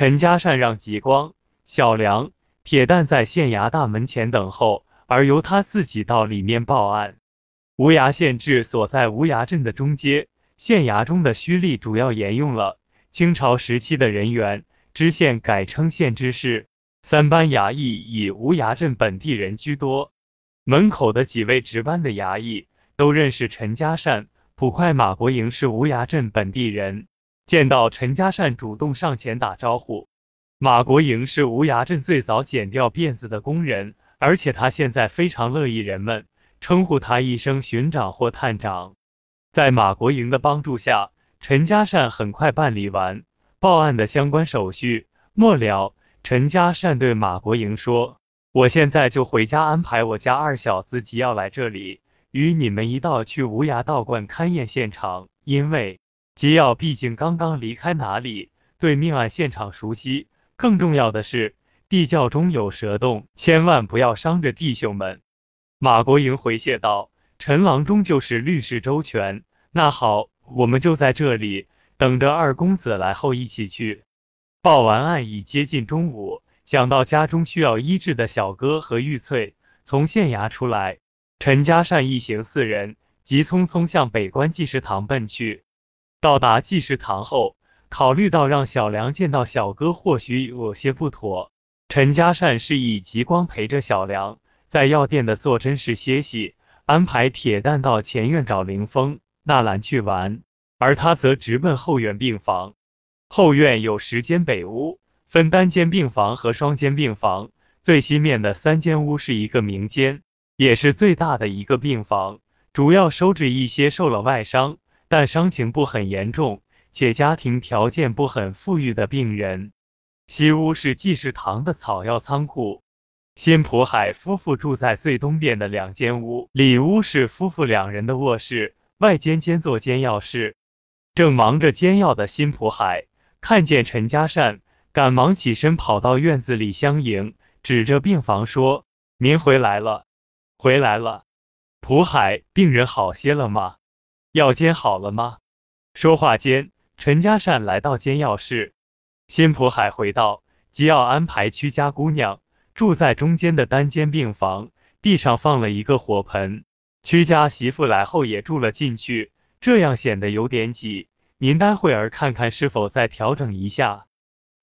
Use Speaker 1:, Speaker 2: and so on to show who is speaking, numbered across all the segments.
Speaker 1: 陈家善让吉光、小梁、铁蛋在县衙大门前等候，而由他自己到里面报案。无涯县治所在无涯镇的中街，县衙中的虚吏主要沿用了清朝时期的人员，知县改称县知事。三班衙役以无涯镇本地人居多。门口的几位值班的衙役都认识陈家善。捕快马国营是无涯镇本地人，见到陈家善主动上前打招呼。马国营是无涯镇最早剪掉辫子的工人，而且他现在非常乐意人们称呼他一声巡长或探长。在马国营的帮助下，陈家善很快办理完报案的相关手续。末了，陈家善对马国营说：“我现在就回家安排我家二小子吉要来这里。”与你们一道去无涯道观勘验现场，因为吉耀毕竟刚刚离开哪里，对命案现场熟悉。更重要的是，地窖中有蛇洞，千万不要伤着弟兄们。马国营回谢道：“陈郎中就是律师周全，那好，我们就在这里等着二公子来后一起去。”报完案已接近中午，想到家中需要医治的小哥和玉翠从县衙出来。陈家善一行四人急匆匆向北关济世堂奔去。到达济世堂后，考虑到让小梁见到小哥或许有些不妥，陈家善示意吉光陪着小梁在药店的坐诊室歇息，安排铁蛋到前院找林峰、纳兰去玩，而他则直奔后院病房。后院有十间北屋，分单间病房和双间病房，最西面的三间屋是一个明间。也是最大的一个病房，主要收治一些受了外伤但伤情不很严重且家庭条件不很富裕的病人。西屋是济世堂的草药仓库。辛普海夫妇住在最东边的两间屋，里屋是夫妇两人的卧室，外间兼做煎药室。正忙着煎药的辛普海看见陈家善，赶忙起身跑到院子里相迎，指着病房说：“您回来了。”回来了，普海，病人好些了吗？药煎好了吗？说话间，陈家善来到煎药室。辛普海回道：吉要安排屈家姑娘住在中间的单间病房，地上放了一个火盆。屈家媳妇来后也住了进去，这样显得有点挤。您待会儿看看是否再调整一下。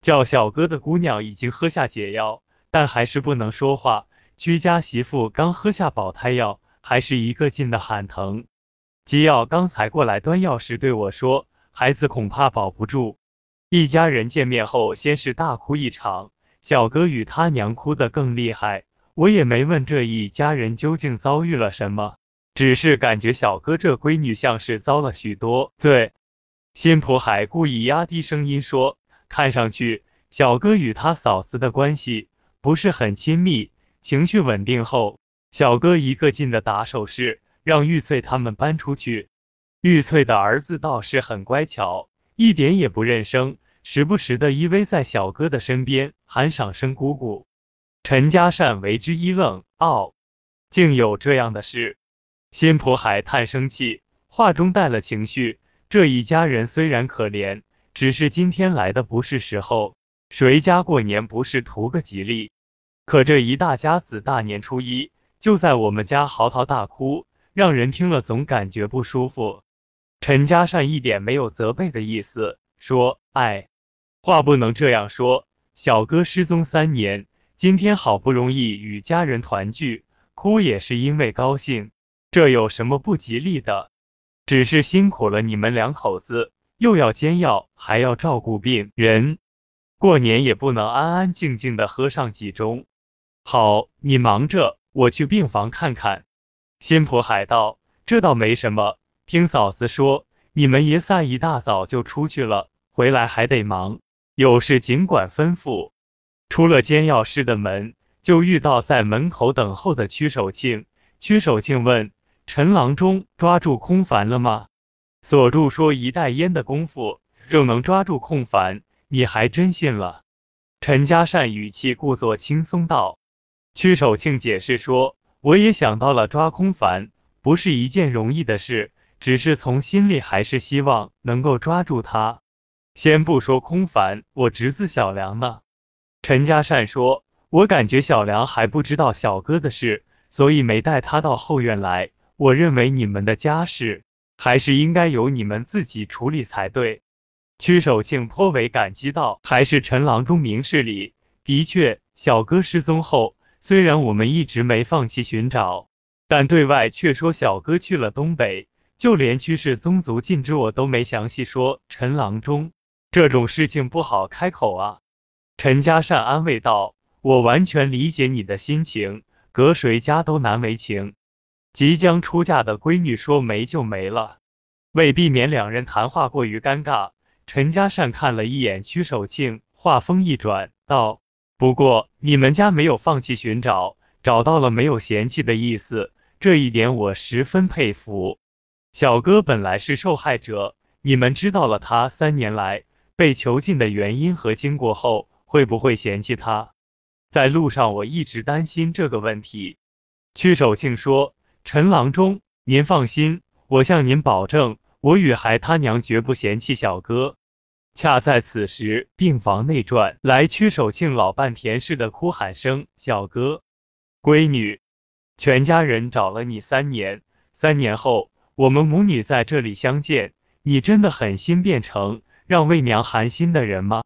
Speaker 1: 叫小哥的姑娘已经喝下解药，但还是不能说话。居家媳妇刚喝下保胎药，还是一个劲的喊疼。吉耀刚才过来端药时对我说：“孩子恐怕保不住。”一家人见面后，先是大哭一场，小哥与他娘哭得更厉害。我也没问这一家人究竟遭遇了什么，只是感觉小哥这闺女像是遭了许多罪。辛普海故意压低声音说：“看上去小哥与他嫂子的关系不是很亲密。”情绪稳定后，小哥一个劲的打手势，让玉翠他们搬出去。玉翠的儿子倒是很乖巧，一点也不认生，时不时的依偎在小哥的身边，喊赏声姑姑。陈家善为之一愣，哦，竟有这样的事。辛普海叹生气，话中带了情绪。这一家人虽然可怜，只是今天来的不是时候。谁家过年不是图个吉利？可这一大家子大年初一就在我们家嚎啕大哭，让人听了总感觉不舒服。陈家善一点没有责备的意思，说：“哎，话不能这样说。小哥失踪三年，今天好不容易与家人团聚，哭也是因为高兴，这有什么不吉利的？只是辛苦了你们两口子，又要煎药，还要照顾病人，过年也不能安安静静的喝上几盅。”好，你忙着，我去病房看看。新普海道：“这倒没什么，听嫂子说，你们爷仨一大早就出去了，回来还得忙，有事尽管吩咐。”出了煎药室的门，就遇到在门口等候的屈守庆。屈守庆问：“陈郎中抓住空凡了吗？”锁住说：“一袋烟的功夫就能抓住空凡，你还真信了？”陈家善语气故作轻松道。屈守庆解释说：“我也想到了抓空凡不是一件容易的事，只是从心里还是希望能够抓住他。”先不说空凡，我侄子小梁呢？陈家善说，我感觉小梁还不知道小哥的事，所以没带他到后院来。我认为你们的家事还是应该由你们自己处理才对。屈守庆颇为感激道：“还是陈郎中明事理。的确，小哥失踪后，虽然我们一直没放弃寻找，但对外却说小哥去了东北，就连屈氏宗族尽知我都没详细说。陈郎中，这种事情不好开口啊。”陈家善安慰道：“我完全理解你的心情，搁谁家都难为情。即将出嫁的闺女说没就没了，为避免两人谈话过于尴尬。”陈家善看了一眼屈守庆，话锋一转，道：“不过你们家没有放弃寻找，找到了没有嫌弃的意思，这一点我十分佩服。小哥本来是受害者，你们知道了他三年来被囚禁的原因和经过后，会不会嫌弃他？在路上我一直担心这个问题。”屈守庆说：“陈郎中，您放心，我向您保证。”我与孩他娘绝不嫌弃小哥。恰在此时，病房内传来屈守庆老伴田氏的哭喊声：“小哥，闺女，全家人找了你三年，三年后我们母女在这里相见，你真的狠心变成让为娘寒心的人吗？”